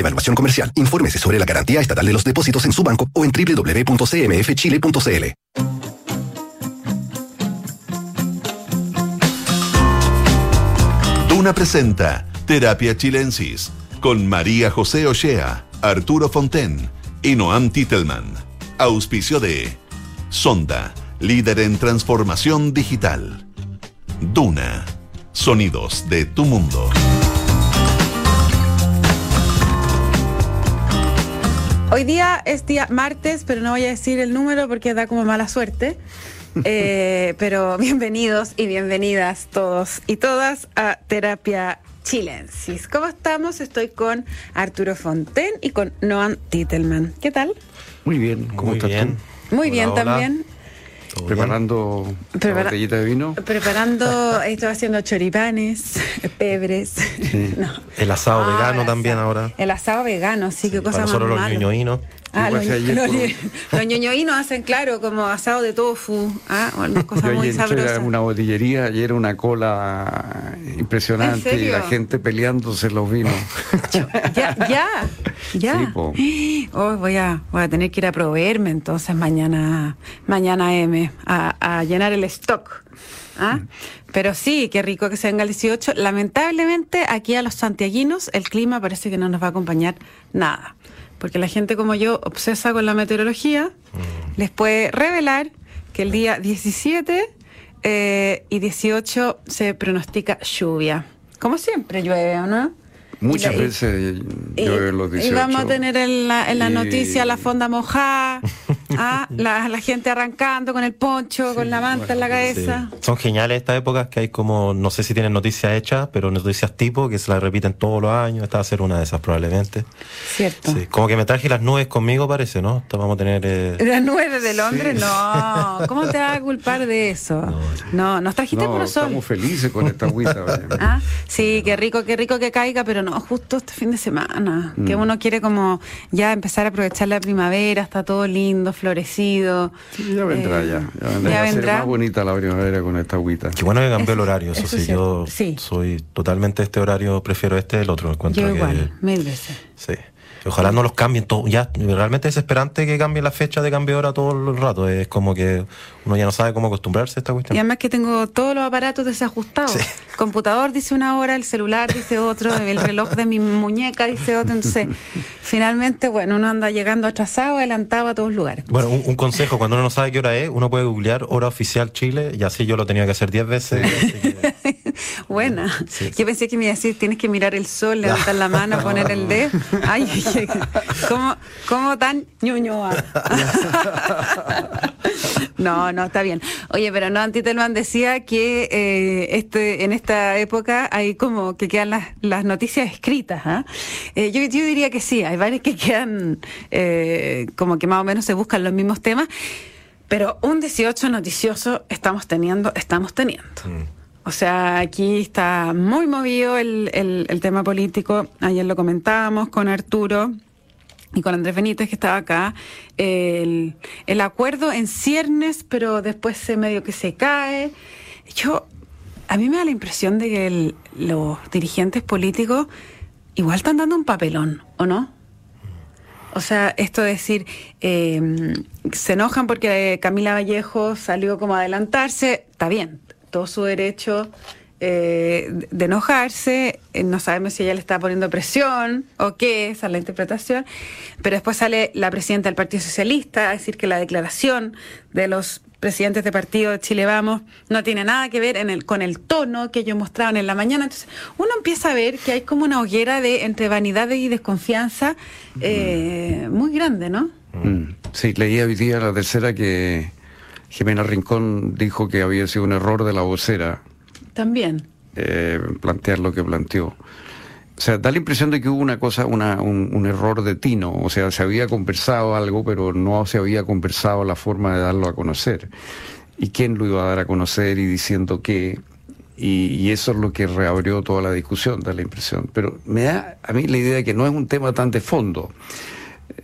evaluación comercial. Infórmese sobre la garantía estatal de los depósitos en su banco o en www.cmfchile.cl. Duna presenta Terapia Chilensis con María José Ochea, Arturo Fonten y Noam Titelman. Auspicio de Sonda, líder en transformación digital. Duna, sonidos de tu mundo. Hoy día es día martes, pero no voy a decir el número porque da como mala suerte. Eh, pero bienvenidos y bienvenidas todos y todas a Terapia Chilensis. ¿Cómo estamos? Estoy con Arturo Fonten y con Noam Titelman. ¿Qué tal? Muy bien, ¿cómo Muy estás bien. tú? Muy bien hola. también. ¿Todo Preparando Prepara- la botellita de vino. Preparando, estoy haciendo choripanes, pebres. No. El asado Ah, vegano el también asado. ahora. El asado vegano, sí, qué cosa Para más nosotros los ñoñoínos. Ah, los, ñoñoínos hacen, claro, como asado de tofu, ah, o algunas cosas Yo muy ayer sabrosas. a una botillería y era una cola impresionante ¿En y la gente peleándose los vinos. Ya, ya, ya. Sí. Oh, voy, a, voy a tener que ir a proveerme entonces mañana, mañana M, a, a llenar el stock. ¿Ah? Pero sí, qué rico que se venga el 18. Lamentablemente, aquí a los santiaguinos el clima parece que no nos va a acompañar nada. Porque la gente como yo, obsesa con la meteorología, les puede revelar que el día 17 eh, y 18 se pronostica lluvia. Como siempre llueve, ¿o no? Muchas Y y- veces y, llueve los y 18. vamos a tener en la, en la Y- noticia la fonda mojada, ah, la, la gente arrancando con el poncho, con la manta en la Sí. cabeza. Son geniales estas épocas que hay como, no sé si tienen noticias hechas, pero noticias tipo que se las repiten todos los años. Esta va a ser una de esas probablemente. Cierto. Sí, como que me traje las nubes conmigo, parece, ¿no? Vamos a tener. eh, Las nubes de Londres, no. ¿Cómo te vas a culpar de eso? No, nos trajiste No, puro sol. estamos felices con esta agüita. Ah, sí, qué rico, qué rico que caiga, pero no justo este fin de semana, que Mm. uno quiere como ya empezar a aprovechar la primavera, está todo lindo, florecido. Sí, ya vendrá Eh, ya. Ya vendrá. ya Va a ser vendrá. más bonita la primavera con esta agüita. Qué bueno que cambió el horario, eso, eso sí. Yo. Sí. soy totalmente este horario, prefiero este del otro. Encuentro Yo que- igual, mil veces. Sí. Ojalá no los cambien todo. Ya, realmente es desesperante que cambien la fecha de cambio de hora todo el rato. Es como que uno ya no sabe cómo acostumbrarse a esta Y cuestión. además que tengo todos los aparatos desajustados. El computador dice una hora, el celular dice otro, el reloj de mi muñeca dice otro. Entonces, finalmente, bueno, uno anda llegando atrasado, adelantado a todos lugares. Bueno, un, un consejo, cuando uno no sabe qué hora es, uno puede googlear hora oficial Chile, y así yo lo tenía que hacer 10 veces. que- Buena. Sí. Yo pensé que me iba a decir, tienes que mirar el sol, levantar la mano, poner el dedo. Ay, ¿cómo, cómo tan ñoñoa? No, no, está bien. Oye, pero no, Antitelman decía que eh, este, en esta época hay como que quedan las, las noticias escritas. ¿ah? Eh, yo, yo diría que sí, hay varias que quedan eh, como que más o menos se buscan los mismos temas, pero un 18 noticioso estamos teniendo, estamos teniendo. O sea, aquí está muy movido el, el- el tema político. Ayer lo comentábamos con Arturo y con Andrés Benítez, que estaba acá. El, el acuerdo en ciernes, pero después se medio que se cae. Yo, a mí me da la impresión de que los dirigentes políticos igual están dando un papelón, ¿o no? O sea, esto de decir, eh, se enojan porque Camila Vallejo salió como a adelantarse, está bien, todo su derecho eh, de enojarse, eh, no sabemos si ella le está poniendo presión o qué, esa es la interpretación, pero después sale la presidenta del Partido Socialista a decir que la declaración de los presidentes de partido de Chile Vamos no tiene nada que ver en el, con el tono que ellos mostraban en la mañana. Entonces, uno empieza a ver que hay como una hoguera de entre vanidad y desconfianza eh, muy grande, ¿no? Mm. Sí, leí hoy día la tercera que Jimena Rincón dijo que había sido un error de la vocera También. eh, plantear lo que planteó. O sea, da la impresión de que hubo una cosa, una, un, un error de tino. O sea, se había conversado algo, pero no se había conversado la forma de darlo a conocer. ¿Y quién lo iba a dar a conocer y diciendo qué? Y, y eso es lo que reabrió toda la discusión, da la impresión. Pero me da a mí la idea de que no es un tema tan de fondo.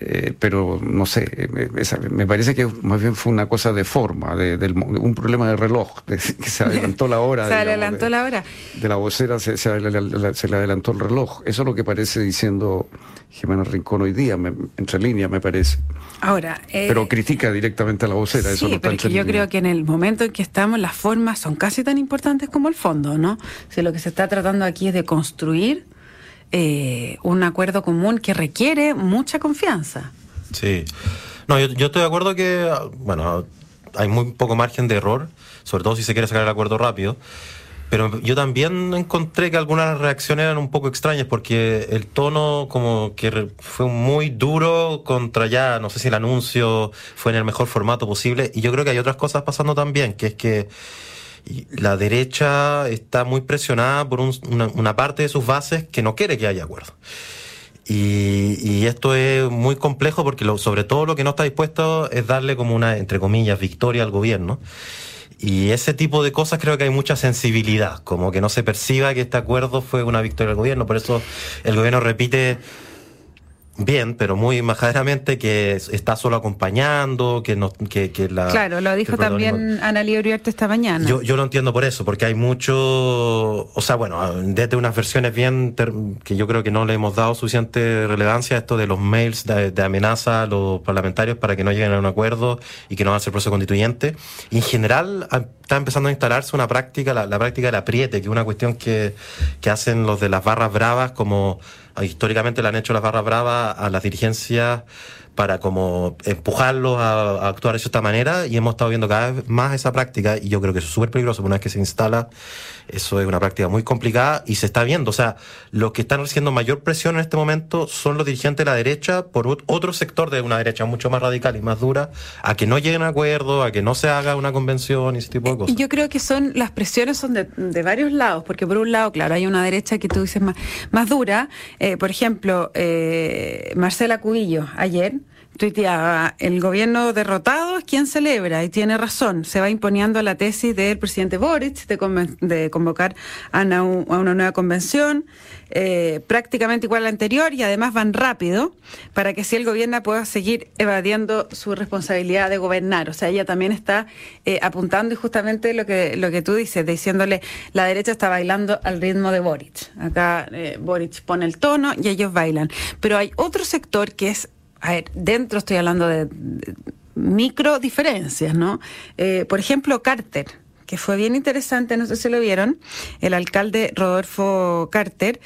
Eh, pero no sé, me parece que más bien fue una cosa de forma, de, un problema de reloj, que se adelantó la hora. se adelantó la hora. De la vocera se, se, le adelantó el reloj. Eso es lo que parece diciendo Jimena Rincón hoy día, entre líneas me parece. Ahora, eh, pero critica directamente a la vocera. Sí, eso pero es que yo creo que en el momento en que estamos, las formas son casi tan importantes como el fondo, ¿no? Si lo que se está tratando aquí es de construir eh, un acuerdo común que requiere mucha confianza. Sí. No, yo, estoy de acuerdo que, bueno, hay muy poco margen de error, sobre todo si se quiere sacar el acuerdo rápido. Pero yo también encontré que algunas reacciones eran un poco extrañas porque el tono como que fue muy duro contra ya, no sé si el anuncio fue en el mejor formato posible y yo creo que hay otras cosas pasando también, que es que la derecha está muy presionada por una, parte de sus bases que no quiere que haya acuerdo. Y, esto es muy complejo porque sobre todo lo que no está dispuesto es darle como una, entre comillas, victoria al gobierno. Y ese tipo de cosas creo que hay mucha sensibilidad, como que no se perciba que este acuerdo fue una victoria del gobierno. Por eso el gobierno repite bien, pero muy majaderamente que está solo acompañando, que no que, que la Claro, lo dijo también Ana Uriarte esta mañana. Yo, yo lo entiendo por eso, porque hay mucho, o sea, bueno, desde unas versiones bien que yo creo que no le hemos dado suficiente relevancia a esto de los mails de, amenaza a los parlamentarios para que no lleguen a un acuerdo y que no avance el proceso constituyente. Y en general está empezando a instalarse una práctica, la, la práctica del apriete, que es una cuestión que, que hacen los de las barras bravas como históricamente le han hecho las barras bravas a las dirigencias para como empujarlos a, actuar de esta manera y hemos estado viendo cada vez más esa práctica y yo creo que eso es súper peligroso, una vez que se instala, eso es una práctica muy complicada y se está viendo, o sea, los que están recibiendo mayor presión en este momento son los dirigentes de la derecha por otro sector de una derecha mucho más radical y más dura, a que no lleguen a acuerdo, a que no se haga una convención y ese tipo de cosas. Yo creo que son, las presiones son de, varios lados, porque por un lado, claro, hay una derecha que tú dices más, más dura, eh, por ejemplo, eh, Marcela Cubillo ayer, tuiteaba, el gobierno derrotado es quien celebra y tiene razón. Se va imponiendo la tesis del presidente Boric de, convocar a una, nueva convención, eh, prácticamente igual a la anterior y además van rápido para que si el gobierno pueda seguir evadiendo su responsabilidad de gobernar. O sea, ella también está eh, apuntando y justamente lo que, lo que tú dices, diciéndole la derecha está bailando al ritmo de Boric. Acá eh, Boric pone el tono y ellos bailan. Pero hay otro sector que es a ver, dentro estoy hablando de, micro diferencias, ¿no? Eh, por ejemplo, Carter, que fue bien interesante, no sé si lo vieron, el alcalde Rodolfo Carter,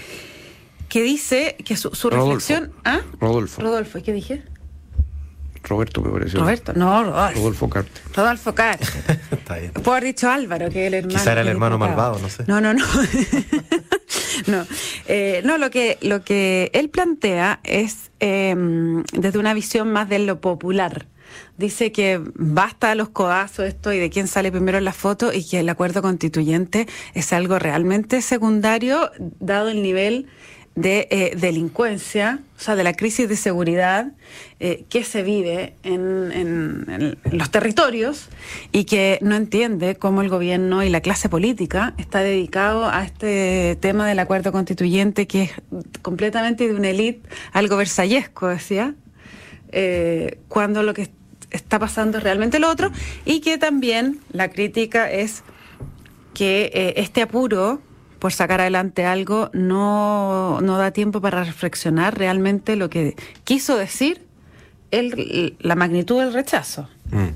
que dice que su, reflexión... ¿Ah? Rodolfo. Rodolfo, ¿y qué dije? Roberto me pareció. Roberto, no, Rodolfo. Rodolfo Carter. Rodolfo Carter. Está bien. Puedo haber dicho Álvaro, que es el hermano. Quizá era el hermano malvado, no sé. No, no, no. no, eh, no lo, que, lo que él plantea es em, desde una visión más de lo popular. Dice que basta los codazos esto y de quién sale primero en la foto y que el acuerdo constituyente es algo realmente secundario dado el nivel de eh, delincuencia, o sea, de la crisis de seguridad eh, que se vive en, los territorios y que no entiende cómo el gobierno y la clase política está dedicado a este tema del acuerdo constituyente que es completamente de una élite, algo versallesco, decía, eh, cuando lo que está pasando es realmente lo otro y que también la crítica es que este apuro por sacar adelante algo, no, no da tiempo para reflexionar realmente lo que quiso decir el, la magnitud del rechazo. Mm.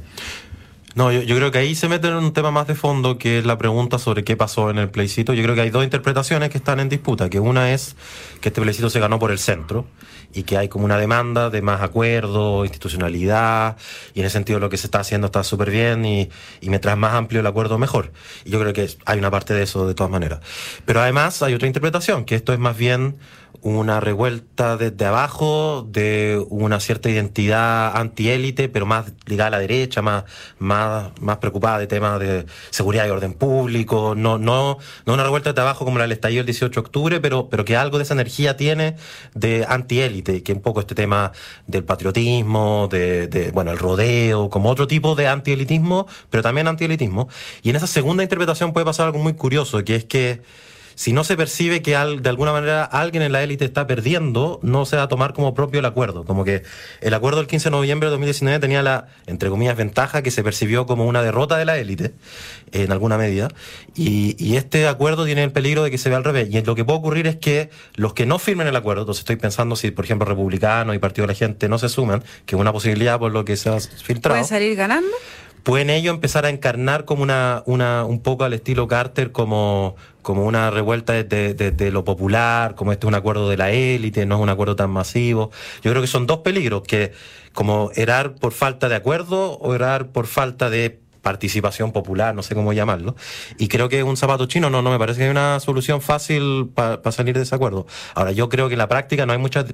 No, yo, creo que ahí se mete en un tema más de fondo, que es la pregunta sobre qué pasó en el plebiscito. Yo creo que hay dos interpretaciones que están en disputa, que una es que este plebiscito se ganó por el centro y que hay como una demanda de más acuerdo, institucionalidad, y en ese sentido lo que se está haciendo está súper bien y, y mientras más amplio el acuerdo, mejor. Y yo creo que hay una parte de eso de todas maneras. Pero además hay otra interpretación, que esto es más bien una revuelta desde abajo de una cierta identidad antiélite, pero más ligada a la derecha, más, más, más preocupada de temas de seguridad y orden público, no, no, no una revuelta desde abajo como la del estallido el 18 de octubre, pero, pero que algo de esa energía tiene de antiélite, que un poco este tema del patriotismo, de, de bueno, el rodeo, como otro tipo de antielitismo, pero también antielitismo. Y en esa segunda interpretación puede pasar algo muy curioso, que es que si no se percibe que de alguna manera alguien en la élite está perdiendo, no se va a tomar como propio el acuerdo. Como que el acuerdo del 15 de noviembre de 2019 tenía la, entre comillas, ventaja que se percibió como una derrota de la élite, en alguna medida, y, y este acuerdo tiene el peligro de que se vea al revés. Y lo que puede ocurrir es que los que no firmen el acuerdo, entonces estoy pensando si, por ejemplo, republicanos y Partido de la Gente no se suman, que es una posibilidad por lo que se ha filtrado. ¿Pueden salir ganando? Pueden ellos empezar a encarnar como una, una un poco al estilo Carter, como, como una revuelta de, de, lo popular, como este es un acuerdo de la élite, no es un acuerdo tan masivo. Yo creo que son dos peligros, que como erar por falta de acuerdo o erar por falta de participación popular, no sé cómo llamarlo. Y creo que un zapato chino no, no me parece que hay una solución fácil para salir de ese acuerdo. Ahora, yo creo que en la práctica no hay muchas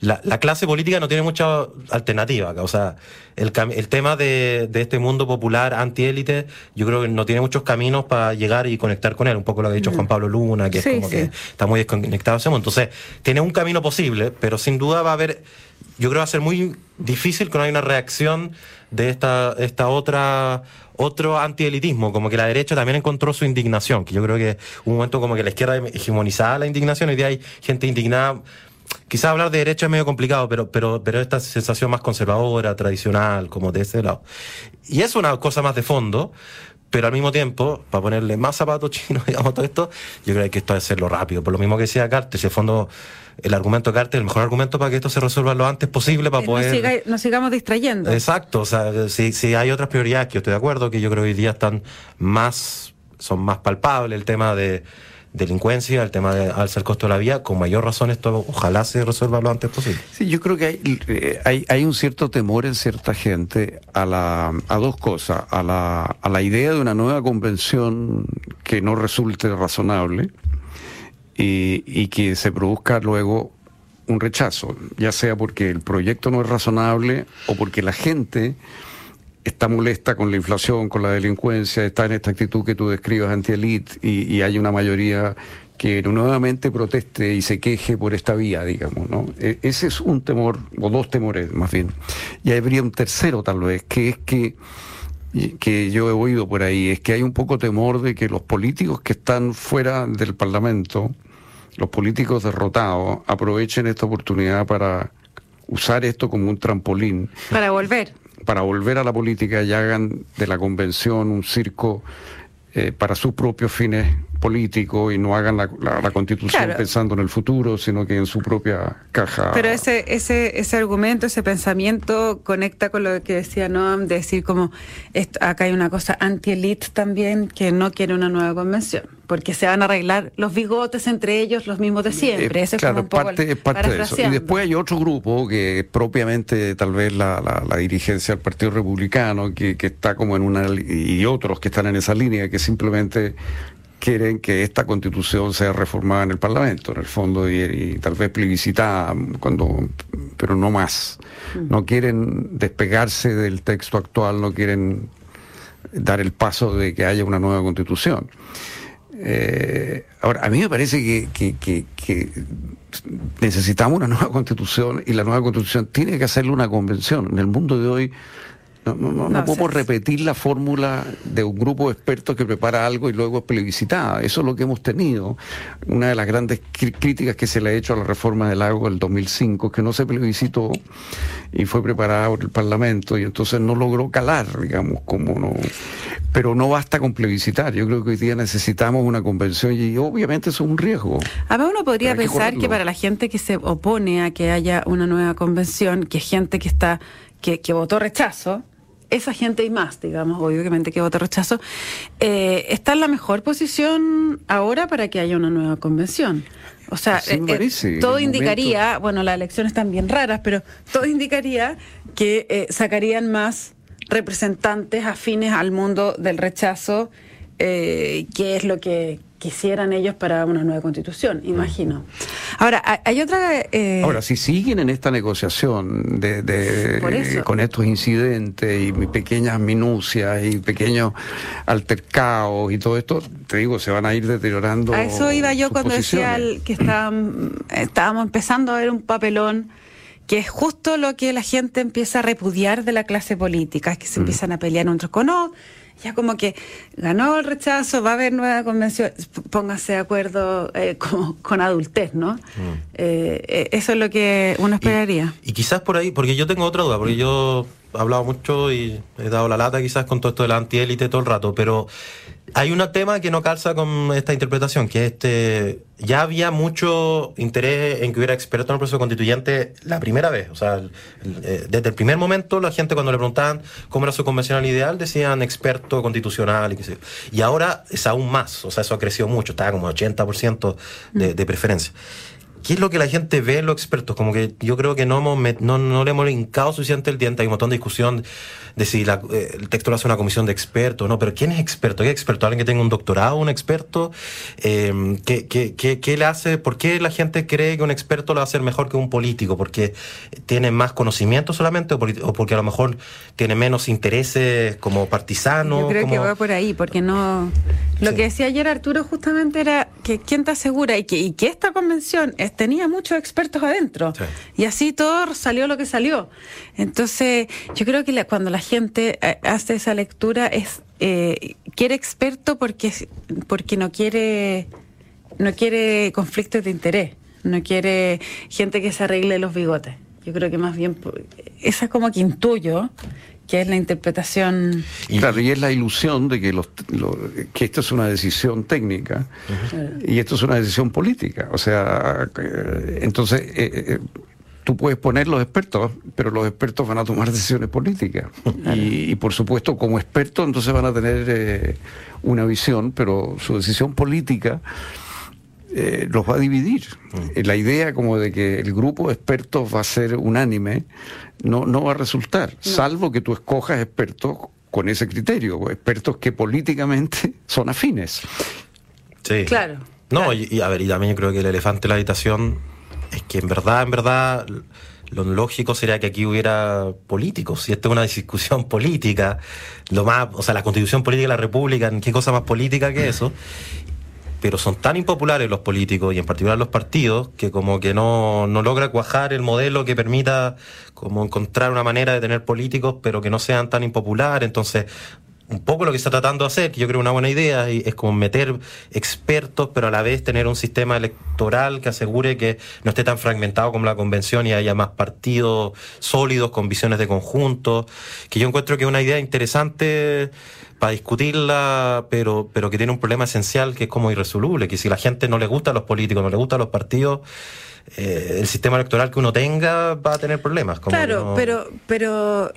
la, clase política no tiene mucha alternativa. O sea, el, el tema de, este mundo popular antiélite, yo creo que no tiene muchos caminos para llegar y conectar con él. Un poco lo que ha dicho. Juan Pablo Luna, que es como que está muy desconectado. Entonces, tiene un camino posible, pero sin duda va a haber, yo creo que va a ser muy difícil que no haya una reacción de esta, esta otra otro antielitismo, como que la derecha también encontró su indignación, que yo creo que un momento como que la izquierda hegemonizaba la indignación, y de hay gente indignada quizás hablar de derecha es medio complicado, pero, pero, pero esta sensación más conservadora, tradicional, como de ese lado. Y es una cosa más de fondo, pero al mismo tiempo, para ponerle más zapatos chinos, digamos, todo esto, yo creo que esto es hacerlo rápido. Por lo mismo que decía Carter, si el fondo, el argumento de Carter, el mejor argumento para que esto se resuelva lo antes posible, para poder... nos sigamos distrayendo. Exacto, o sea, si, si hay otras prioridades que yo estoy de acuerdo, que yo creo que hoy día están más, son más palpables, el tema de delincuencia, el tema de alza el costo de la vía, con mayor razón esto ojalá se resuelva lo antes posible. Sí, yo creo que hay, eh, hay, hay un cierto temor en cierta gente a, la, a dos cosas, a la, a la idea de una nueva convención que no resulte razonable y, y que se produzca luego un rechazo, ya sea porque el proyecto no es razonable o porque la gente está molesta con la inflación, con la delincuencia, está en esta actitud que tú describes anti-elite y, hay una mayoría que nuevamente proteste y se queje por esta vía, digamos, ¿no? E, ese es un temor, o dos temores más bien. Y habría un tercero tal vez, que es que que yo he oído por ahí, es que hay un poco temor de que los políticos que están fuera del Parlamento, los políticos derrotados, aprovechen esta oportunidad para usar esto como un trampolín. Para volver para volver a la política y hagan de la convención un circo eh, para sus propios fines políticos y no hagan la, constitución pensando en el futuro, sino que en su propia caja. Pero ese, ese, ese argumento, ese pensamiento conecta con lo que decía Noam, de decir como acá hay una cosa anti-elite también que no quiere una nueva convención porque se van a arreglar los bigotes entre ellos los mismos de siempre. Ese claro, es un parte, parte de eso. Y después hay otro grupo que propiamente tal vez la, la, dirigencia del Partido Republicano, que, que, está como en una... y otros que están en esa línea, que simplemente quieren que esta constitución sea reformada en el Parlamento, en el fondo, y, tal vez plebiscitada, cuando, pero no más. Mm. No quieren despegarse del texto actual, no quieren dar el paso de que haya una nueva constitución. Eh, ahora, a mí me parece que, necesitamos una nueva constitución y la nueva constitución tiene que hacerle una convención. En el mundo de hoy no, podemos repetir la fórmula de un grupo de expertos que prepara algo y luego es plebiscitada. Eso es lo que hemos tenido. Una de las grandes críticas que se le ha hecho a la reforma del agua del 2005, que no se plebiscitó y fue preparada por el Parlamento y entonces no logró calar, digamos, como no. Pero no basta con plebiscitar. Yo creo que hoy día necesitamos una convención y obviamente eso es un riesgo. A ver, uno podría pensar que, para la gente que se opone a que haya una nueva convención, que es gente que está que, que votó rechazo, esa gente y más, digamos, obviamente que vota rechazo, eh, está en la mejor posición ahora para que haya una nueva convención. O sea, eh, eh, todo indicaría, bueno, las elecciones están bien raras, pero todo indicaría que sacarían más representantes afines al mundo del rechazo, que es lo que quisieran ellos para una nueva constitución, imagino. Ahora, hay otra... Eh, Ahora, si siguen en esta negociación de, con estos incidentes y pequeñas minucias y pequeños altercados y todo esto, te digo, se van a ir deteriorando. A eso iba yo cuando decía que estábamos empezando a ver un papelón que es justo lo que la gente empieza a repudiar de la clase política, es que se mm. empiezan a pelear unos con otros ya como que ganó el rechazo, va a haber nueva convención, póngase de acuerdo eh, con, adultez, ¿no? Mm. Eh, eh, eso es lo que uno esperaría. Y, quizás por ahí, porque yo tengo otra duda, porque yo hablado mucho y he dado la lata quizás con todo esto de la antiélite todo el rato, pero hay un tema que no calza con esta interpretación, que este ya había mucho interés en que hubiera expertos en el proceso constituyente la primera vez. O sea, eh, desde el primer momento la gente cuando le preguntaban cómo era su convencional ideal decían experto constitucional y qué sé yo. Y ahora es aún más, o sea, eso ha crecido mucho, está como 80% de, de preferencia. ¿Qué es lo que la gente ve en los expertos? Como que yo creo que no, hemos, no, no le hemos hincado suficiente el diente. Hay un montón de discusión de si eh, el texto lo hace una comisión de expertos, ¿no? Pero ¿quién es experto? ¿Qué es experto? ¿Alguien que tenga un doctorado, un experto? Eh, ¿qué, qué, qué, qué, le hace? ¿Por qué la gente cree que un experto lo va a hacer mejor que un político? ¿Porque tiene más conocimiento solamente o, porque a lo mejor tiene menos intereses como partisano? Yo creo que va por ahí, porque no... Lo que decía ayer Arturo justamente era que quién te asegura y que, y que esta convención tenía muchos expertos adentro. Y así todo salió lo que salió. Entonces, yo creo que cuando la gente eh, hace esa lectura es eh, quiere experto porque porque no quiere no quiere conflictos de interés, no quiere gente que se arregle los bigotes. Yo creo que más bien esa es como que intuyo que es la interpretación. Claro, y es la ilusión de que, los, que esto es una decisión técnica y esto es una decisión política. O sea, eh, entonces eh, eh, tú puedes poner los expertos, pero los expertos van a tomar decisiones políticas. Y, por supuesto, como expertos, entonces van a tener una visión, pero su decisión política eh, los va a dividir. Mm. La idea como de que el grupo de expertos va a ser unánime no, no va a resultar, salvo que tú escojas expertos con ese criterio, expertos que políticamente son afines. Sí. Claro. No, Y, a ver, y también yo creo que el elefante en la habitación es que en verdad, en verdad, lo lógico sería que aquí hubiera políticos. Si esto es una discusión política, lo más, o sea, la constitución política de la República, ¿qué cosa más política que eso? Pero son tan impopulares los políticos y en particular los partidos que como que no, no logra cuajar el modelo que permita como encontrar una manera de tener políticos pero que no sean tan impopulares. Entonces, un poco lo que está tratando de hacer, que yo creo una buena idea, es como meter expertos, pero a la vez tener un sistema electoral que asegure que no esté tan fragmentado como la convención y haya más partidos sólidos con visiones de conjunto, que yo encuentro que es una idea interesante para discutirla, pero, pero que tiene un problema esencial que es como irresoluble, que si la gente no le gusta a los políticos, no le gusta a los partidos, eh, el sistema electoral que uno tenga va a tener problemas. claro, pero, pero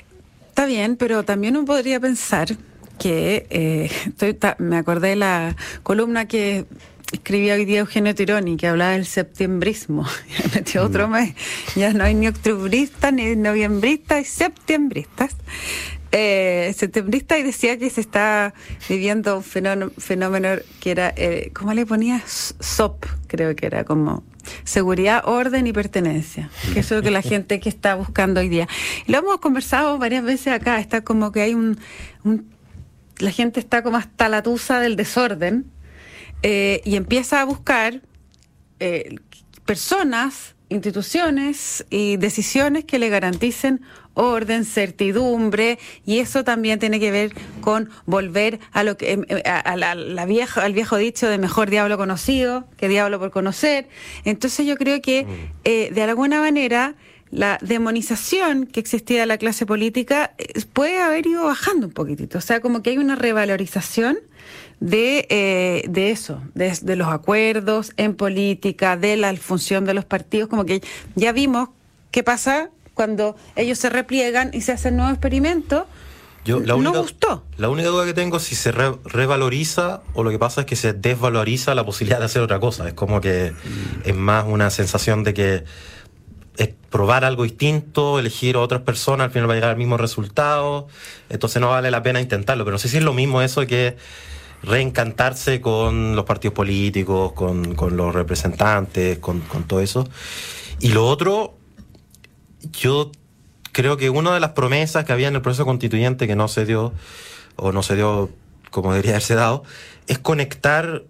está bien, pero también uno podría pensar que eh, estoy, me acordé de la columna que escribía hoy día Eugenio Tironi, que hablaba del septiembrismo. Ya metió otro mm. mes. Ya no hay ni octubristas, ni noviembristas, hay septiembristas eh, septembrista y decía que se está viviendo un fenómeno, que era, eh, ¿cómo le ponía? SOP, creo que era como seguridad, orden y pertenencia, que eso es lo que la gente que está buscando hoy día. lo hemos conversado varias veces acá, está como que hay un, la gente está como hasta la tusa del desorden eh, y empieza a buscar eh, personas instituciones y decisiones que le garanticen orden, certidumbre, y eso también tiene que ver con volver a lo que a, la, vieja, al viejo dicho de mejor diablo conocido que diablo por conocer. Entonces yo creo que mm. eh, de alguna manera la demonización que existía de la clase política eh, puede haber ido bajando un poquitito. O sea, como que hay una revalorización de, eh, de eso, de, los acuerdos en política, de la función de los partidos, como que ya vimos qué pasa cuando ellos se repliegan y se hacen nuevos experimentos. Yo, la única, no gustó. La única duda que tengo es si se revaloriza o lo que pasa es que se desvaloriza la posibilidad de hacer otra cosa. Es como que es más una sensación de que probar algo distinto, elegir otras personas, al final va a llegar al mismo resultado, entonces no vale la pena intentarlo. Pero no sé si es lo mismo eso que reencantarse con los partidos políticos, con, los representantes, con, todo eso. Y lo otro, yo creo que una de las promesas que había en el proceso constituyente que no se dio, o no se dio como debería haberse dado, es conectar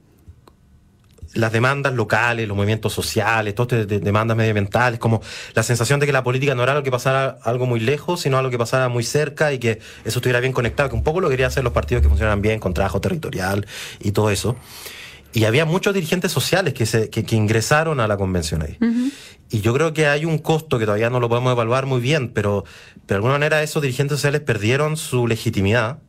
las demandas locales, los movimientos sociales, todas estas demandas medioambientales, como la sensación de que la política no era algo que pasara algo muy lejos, sino algo que pasara muy cerca y que eso estuviera bien conectado, que un poco lo querían hacer los partidos que funcionan bien con trabajo territorial y todo eso. Y había muchos dirigentes sociales que, se, que, ingresaron a la convención ahí. Y yo creo que hay un costo que todavía no lo podemos evaluar muy bien, pero, pero de alguna manera esos dirigentes sociales perdieron su legitimidad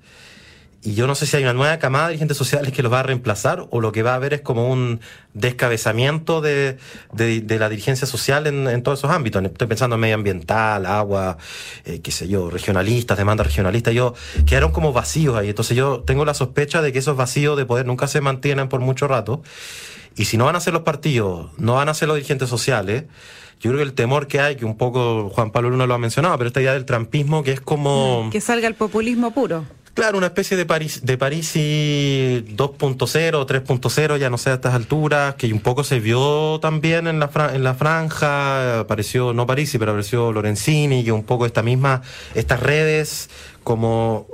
y yo no sé si hay una nueva camada de dirigentes sociales que los va a reemplazar o lo que va a haber es como un descabezamiento de, de, la dirigencia social en, en, todos esos ámbitos. Estoy pensando en medioambiental, agua, eh, qué sé yo, regionalistas, demandas regionalistas. Yo quedaron como vacíos ahí. Entonces yo tengo la sospecha de que esos vacíos de poder nunca se mantienen por mucho rato. Y si no van a ser los partidos, no van a ser los dirigentes sociales, yo creo que el temor que hay, que un poco Juan Pablo Luna lo ha mencionado, pero esta idea del trampismo que es como... Que salga el populismo puro. Claro, una especie de París, de París 2.0, 3.0, ya no sé a estas alturas, que un poco se vio también en la, en la franja, apareció, no Parisi, pero apareció Lorenzini, y un poco esta misma, estas redes como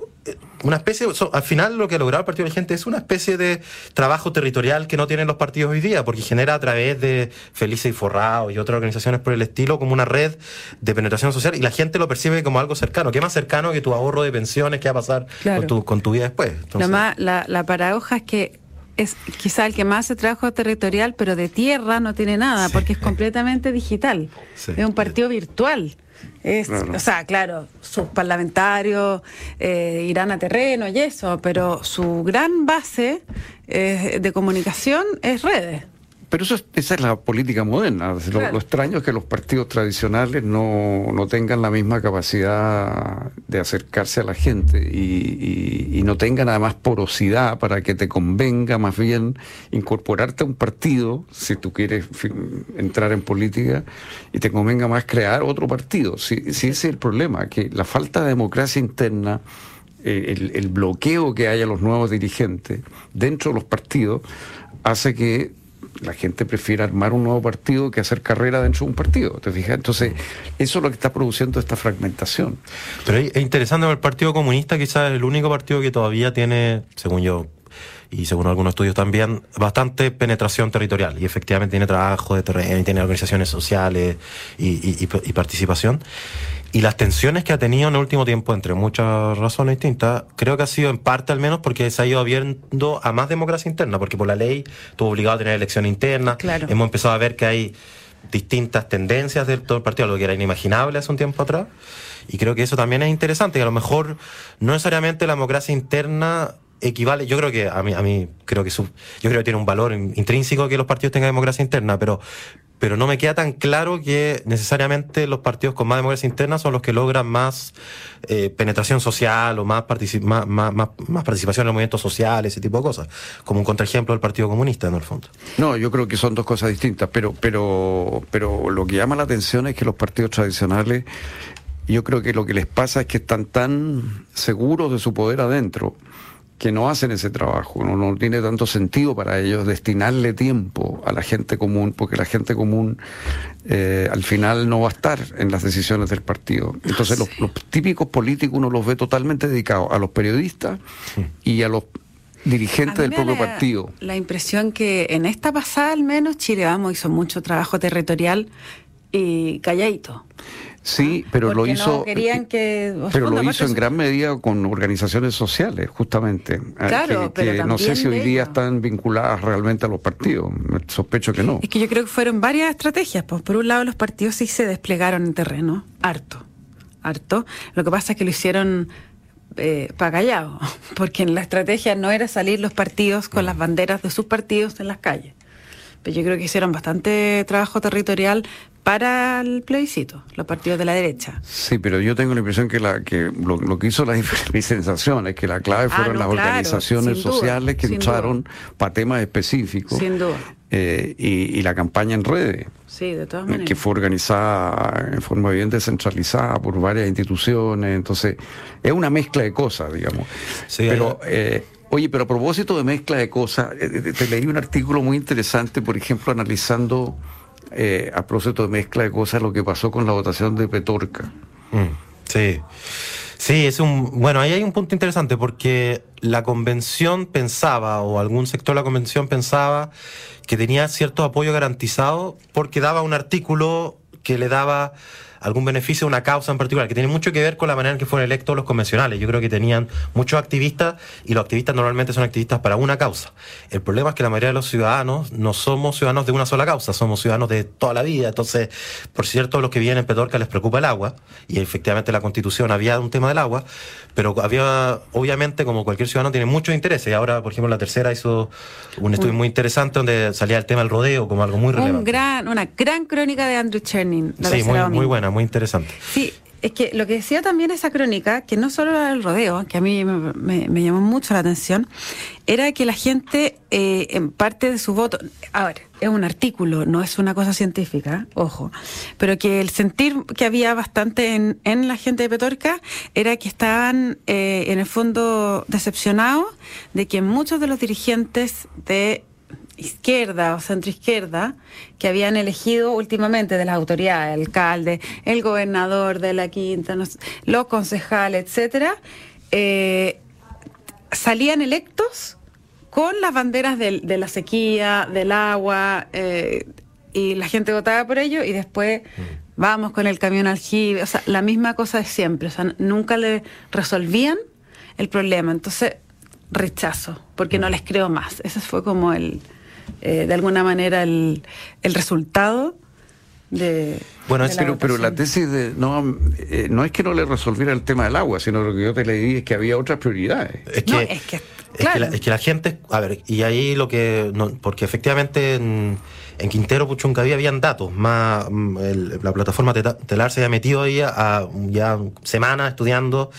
una especie, al final lo que ha logrado el Partido de la Gente es una especie de trabajo territorial que no tienen los partidos hoy día, porque genera a través de Felice y Forrado y otras organizaciones por el estilo como una red de penetración social y la gente lo percibe como algo cercano. ¿Qué más cercano que tu ahorro de pensiones que va a pasar con, tu, con tu vida después? la, la paradoja es que es quizá el que más hace trabajo territorial, pero de tierra no tiene nada, porque es completamente digital. Es un partido virtual. Es, O sea, claro, sus parlamentarios eh, irán a terreno y eso, pero su gran base eh, de comunicación es redes. Pero eso esa es la política moderna. Lo, extraño es que los partidos tradicionales no, no, tengan la misma capacidad de acercarse a la gente y, y, no tengan además porosidad para que te convenga más bien incorporarte a un partido, si tú quieres entrar en política, y te convenga más crear otro partido. Si, ese es el problema, que la falta de democracia interna eh, el, el, bloqueo que hay a los nuevos dirigentes dentro de los partidos hace que la gente prefiere armar un nuevo partido que hacer carrera dentro de un partido. ¿Te fijas? Entonces, eso es lo que está produciendo esta fragmentación. Pero es interesante, el Partido Comunista quizás es el único partido que todavía tiene, según yo, y según algunos estudios también, bastante penetración territorial. Y efectivamente tiene trabajo de terreno, tiene organizaciones sociales y participación. Y las tensiones que ha tenido en el último tiempo, entre muchas razones distintas, creo que ha sido en parte al menos porque se ha ido abriendo a más democracia interna, porque por la ley estuvo obligado a tener elección interna. Hemos empezado a ver que hay distintas tendencias del todo el partido, algo que era inimaginable hace un tiempo atrás. Y creo que eso también es interesante, que a lo mejor no necesariamente la democracia interna equivale, yo creo que a mí, a mí creo que su, yo creo que tiene un valor intrínseco que los partidos tengan democracia interna, pero pero no me queda tan claro que necesariamente los partidos con más democracia interna son los que logran más eh, penetración social o más, más, más, más, participación en los movimientos sociales, ese tipo de cosas, como un contraejemplo del Partido Comunista en el fondo. No, yo creo que son dos cosas distintas, pero, pero, pero lo que llama la atención es que los partidos tradicionales, yo creo que lo que les pasa es que están tan seguros de su poder adentro que no hacen ese trabajo, no, no, tiene tanto sentido para ellos destinarle tiempo a la gente común, porque la gente común eh, al final no va a estar en las decisiones del partido. Entonces los, típicos políticos uno los ve totalmente dedicados a los periodistas y a los dirigentes del propio partido. La impresión que en esta pasada al menos Chile Vamos hizo mucho trabajo territorial y calladito. Sí, pero lo hizo. querían que, pero lo hizo en gran medida con organizaciones sociales, justamente. Ah, claro, que, pero no sé si hoy día están vinculadas realmente a los partidos. Sospecho que no. Es que yo creo que fueron varias estrategias. Pues por un lado, los partidos sí se desplegaron en terreno, harto, harto. Lo que pasa es que lo hicieron eh, callado, porque en la estrategia no era salir los partidos con las banderas de sus partidos en las calles. Pero yo creo que hicieron bastante trabajo territorial para el plebiscito, los partidos de la derecha. Sí, pero yo tengo la impresión que, la, que lo, que hizo la, mi sensación es que la clave ah, fueron las organizaciones sociales que entraron para temas específicos. Sin duda. Eh, y, la campaña en redes. Sí, de todas maneras. Que fue organizada en forma bien descentralizada por varias instituciones. Entonces, es una mezcla de cosas, digamos. Sí, pero, eh, oye, pero a propósito de mezcla de cosas, eh, te leí un artículo muy interesante, por ejemplo, analizando eh, a propósito de mezcla de cosas lo que pasó con la votación de Petorca. Mm, sí. Sí, es un. Bueno, ahí hay un punto interesante porque la convención pensaba, o algún sector de la convención pensaba, que tenía cierto apoyo garantizado porque daba un artículo que le daba algún beneficio una causa en particular, que tiene mucho que ver con la manera en que fueron electos los convencionales. Yo creo que tenían muchos activistas y los activistas normalmente son activistas para una causa. El problema es que la mayoría de los ciudadanos no somos ciudadanos de una sola causa, somos ciudadanos de toda la vida. Entonces, por cierto, los que vienen en Petorca les preocupa el agua y efectivamente la constitución había un tema del agua, pero había, obviamente, como cualquier ciudadano, tiene muchos intereses. Y ahora, por ejemplo, la tercera hizo un estudio muy interesante donde salía el tema del rodeo como algo muy relevante. Un gran, una gran crónica de Andrew Chernin. la Sí, muy, muy buena, muy interesante. Sí, es que lo que decía también esa crónica, que no solo era el rodeo, que a mí me, llamó mucho la atención, era que la gente, eh, en parte de su voto, a ver, es un artículo, no es una cosa científica, ojo, pero que el sentir que había bastante en, en la gente de Petorca era que estaban, eh, en el fondo, decepcionados de que muchos de los dirigentes de izquierda o centroizquierda que habían elegido últimamente de las autoridades, el alcalde, el gobernador de la quinta, los concejales, etcétera, eh, salían electos con las banderas del- de, la sequía, del agua, eh, y la gente votaba por ello y después vamos con el camión aljibe, o sea, la misma cosa de siempre, o sea, nunca le resolvían el problema, entonces rechazo, porque no les creo más. Ese fue como el, eh, de alguna manera, el, el resultado de... Bueno, de es- la Pero, pero la tesis de no, eh, no es que no le resolviera el tema del agua, sino lo que yo te leí es que había otras prioridades. Es que, No, es que, es claro. que la, es que la gente, a ver, y ahí lo que, no- porque efectivamente en, en Quintero, Puchuncaví habían datos, más mm, el- la plataforma Telar se había metido ahí a, ya semanas estudiando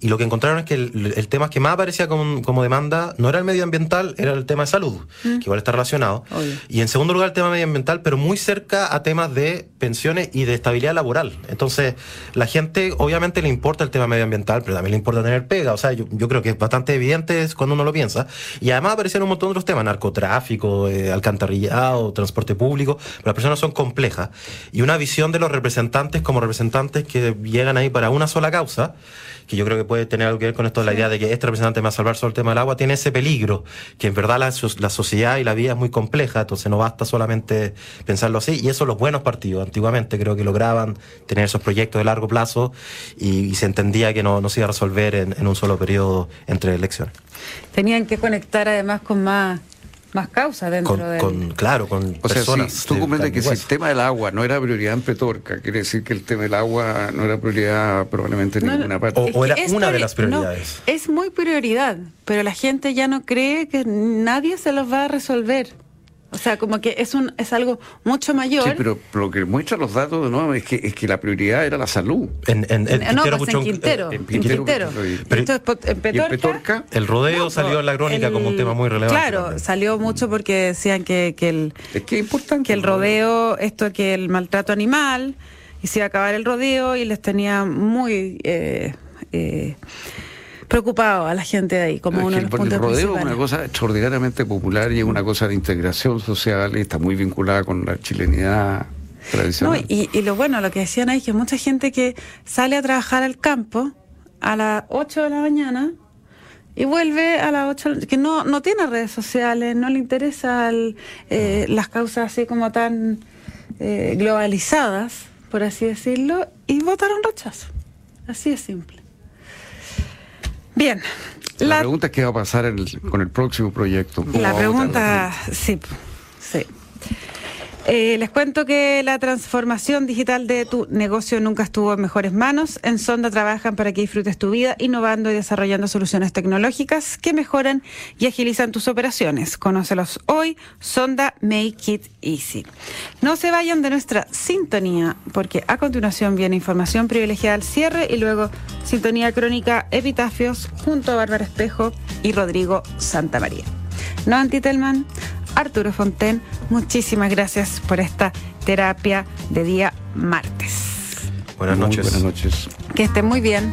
y lo que encontraron es que el, el tema que más aparecía como, como demanda no era el medioambiental, era el tema de salud, que igual está relacionado. Mm. Obvio. Y en segundo lugar el tema medioambiental, pero muy cerca a temas de pensiones y de estabilidad laboral. Entonces, la gente obviamente le importa el tema medioambiental, pero también le importa tener pega. O sea, yo, yo creo que es bastante evidente cuando uno lo piensa. Y además aparecieron un montón de otros temas, narcotráfico, eh, alcantarillado, transporte público, pero las personas son complejas. Y una visión de los representantes como representantes que llegan ahí para una sola causa, que yo creo que puede tener algo que ver con esto de la idea de que este representante me va a salvar sobre el tema del agua, tiene ese peligro, que en verdad la, so- la sociedad y la vida es muy compleja, entonces no basta solamente pensarlo así, y eso los buenos partidos antiguamente creo que lograban tener esos proyectos de largo plazo y, y se entendía que no, no se iba a resolver en, en un solo periodo entre elecciones. Tenían que conectar además con más, más causas dentro Con, del... con- claro, con O sea, personas. si tú de comentas que si el tema del agua no era prioridad en Petorca, quiere decir que el tema del agua no era prioridad probablemente en No, ninguna parte. O- era es una de las prioridades. no, es muy prioridad, pero la gente ya no cree que nadie se los va a resolver. O sea, como que es un es algo mucho mayor. Sí, pero lo que muestran los datos de nuevo es que, es que la prioridad era la salud. En, en- en no, Quintero, pues en Quintero, eh, en en Quintero. Pero- en Petorca, Petorca, El rodeo No, salió en la crónica el- como un tema muy relevante. Claro, también. salió mucho porque decían que, que el es que es importante. que el rodeo, esto que el maltrato animal, y se iba a acabar el rodeo y les tenía muy eh, eh, preocupado a la gente de ahí, como Es uno de los puntos el rodeo es una cosa extraordinariamente popular y es una cosa de integración social y está muy vinculada con la chilenidad No, tradicional. y, y lo bueno, lo que decían ahí, que mucha gente que sale a trabajar al campo a las 8 de la mañana y vuelve a las 8, que no, no tiene redes sociales, no le interesan las causas así como tan eh, globalizadas, por así decirlo, y votaron rechazo. Así es simple. Bien. la, La, pregunta es qué va a pasar el- con el próximo proyecto. ¿Cómo la va a votar la pregunta, sí, sí. Eh, les cuento que la transformación digital de tu negocio nunca estuvo en mejores manos. En Sonda trabajan para que disfrutes tu vida, innovando y desarrollando soluciones tecnológicas que mejoran y agilizan tus operaciones. Conócelos hoy, Sonda Make It Easy. No se vayan de nuestra sintonía, porque a continuación viene información privilegiada al cierre y luego sintonía crónica Epitafios junto a Bárbara Espejo y Rodrigo Santamaría. No Antitelman, Arturo Fonten, muchísimas gracias por esta terapia de día martes. Buenas Muy noches. Buenas noches. Que estén muy bien.